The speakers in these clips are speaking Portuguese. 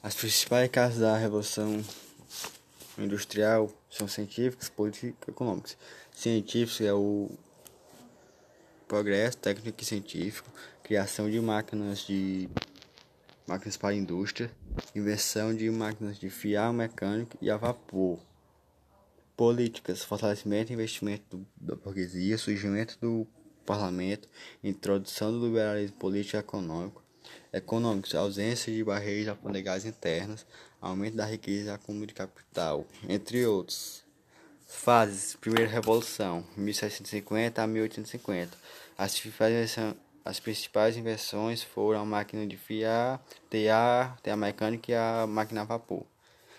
As principais causas da Revolução Industrial são científicos, políticos e econômicos. Científicos é o progresso técnico e científico, criação de máquinas de máquinas para a indústria, invenção de máquinas de fiar mecânico e a vapor. Políticas, fortalecimento e investimento da burguesia, surgimento do parlamento, introdução do liberalismo político e econômico, econômicos, ausência de barreiras alfandegárias internas, aumento da riqueza e acúmulo de capital, entre outros. Fases: Primeira Revolução, 1750 a 1850. As principais, as principais invenções foram a máquina de fiar, tear, tear mecânica e a máquina a vapor.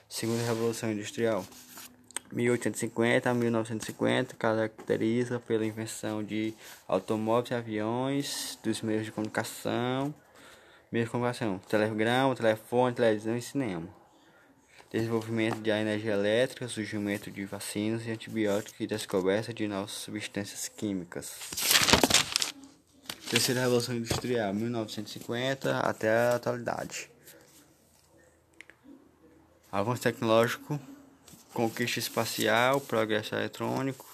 Segunda Revolução Industrial, 1850 a 1950 caracteriza pela invenção de automóveis e aviões, dos meios de comunicação, meios de comunicação, telegrama, telefone, televisão e cinema. Desenvolvimento de energia elétrica, surgimento de vacinas e antibióticos e descoberta de novas substâncias químicas. Terceira Revolução Industrial, 1950 até a atualidade. Avanço tecnológico, conquista espacial, progresso eletrônico,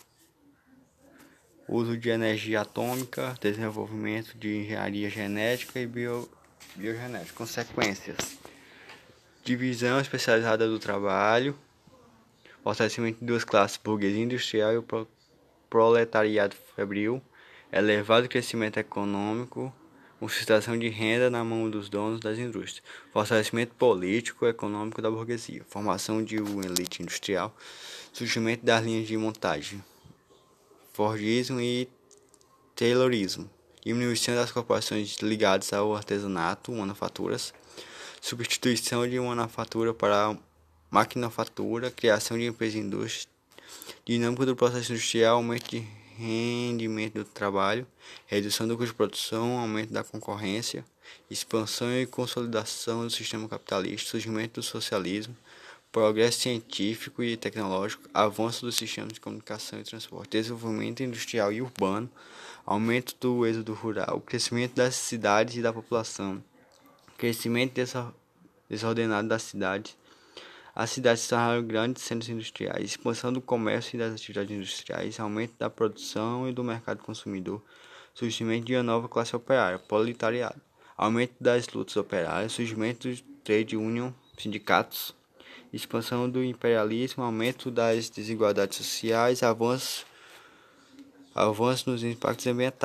uso de energia atômica, desenvolvimento de engenharia genética e bio, biogenética. Consequências: divisão especializada do trabalho, fortalecimento de duas classes, burguesia industrial e o proletariado febril, elevado crescimento econômico, concentração de renda na mão dos donos das indústrias, fortalecimento político e econômico da burguesia, formação de uma elite industrial, surgimento das linhas de montagem, Fordismo e Taylorismo, diminuição das corporações ligadas ao artesanato, manufaturas, substituição de manufatura para maquinofatura, criação de empresas e indústrias, dinâmica do processo industrial, aumento de rendimento do trabalho, redução do custo de produção, aumento da concorrência, expansão e consolidação do sistema capitalista, surgimento do socialismo, progresso científico e tecnológico, avanço dos sistemas de comunicação e transporte, desenvolvimento industrial e urbano, aumento do êxodo rural, crescimento das cidades e da população, crescimento desordenado das cidades, as cidades se tornaram grandes centros industriais, expansão do comércio e das atividades industriais, aumento da produção e do mercado consumidor, surgimento de uma nova classe operária, proletariado, aumento das lutas operárias, surgimento de trade union, sindicatos, expansão do imperialismo, aumento das desigualdades sociais, avanço, avanço nos impactos ambientais.